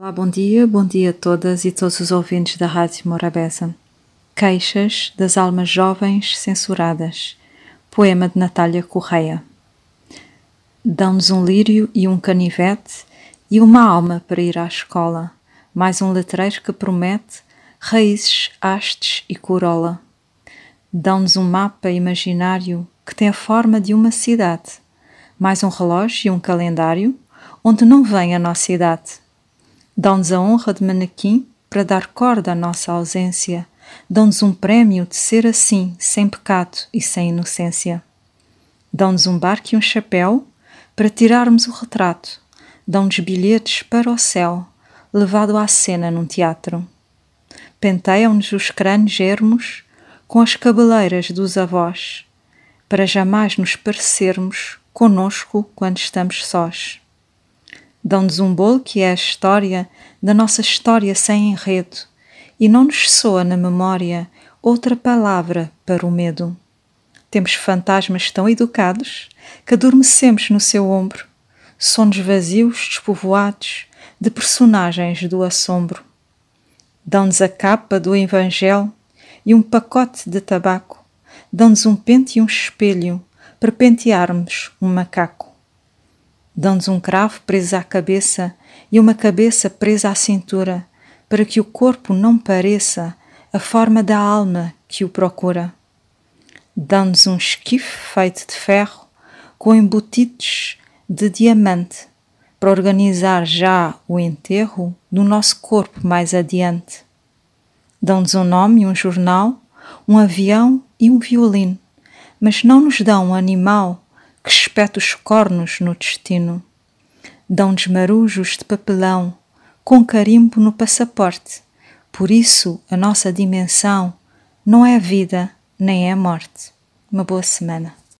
Olá, bom dia, bom dia a todas e todos os ouvintes da Rádio Morabeza. Queixas das almas jovens censuradas. Poema de Natália Correia. Dão-nos um lírio e um canivete e uma alma para ir à escola, mais um letreiro que promete raízes, hastes e corola. Dão-nos um mapa imaginário que tem a forma de uma cidade, mais um relógio e um calendário onde não vem a nossa idade Dão-nos a honra de manequim para dar corda à nossa ausência. Dão-nos um prémio de ser assim, sem pecado e sem inocência. Dão-nos um barco e um chapéu para tirarmos o retrato. Dão-nos bilhetes para o céu, levado à cena num teatro. Penteiam-nos os crânios ermos com as cabeleiras dos avós, para jamais nos parecermos conosco quando estamos sós. Dão-nos um bolo que é a história da nossa história sem enredo, e não nos soa na memória outra palavra para o medo. Temos fantasmas tão educados que adormecemos no seu ombro, sonos vazios, despovoados de personagens do assombro. Dão-nos a capa do Evangelho e um pacote de tabaco, dão-nos um pente e um espelho para pentearmos um macaco. Dão-nos um cravo preso à cabeça e uma cabeça presa à cintura, para que o corpo não pareça a forma da alma que o procura. Dão-nos um esquife feito de ferro com embutidos de diamante, para organizar já o enterro do nosso corpo mais adiante. Dão-nos um nome e um jornal, um avião e um violino, mas não nos dão um animal que espeta os cornos no destino. Dão-nos marujos de papelão, com carimbo no passaporte. Por isso, a nossa dimensão não é vida nem é morte. Uma boa semana.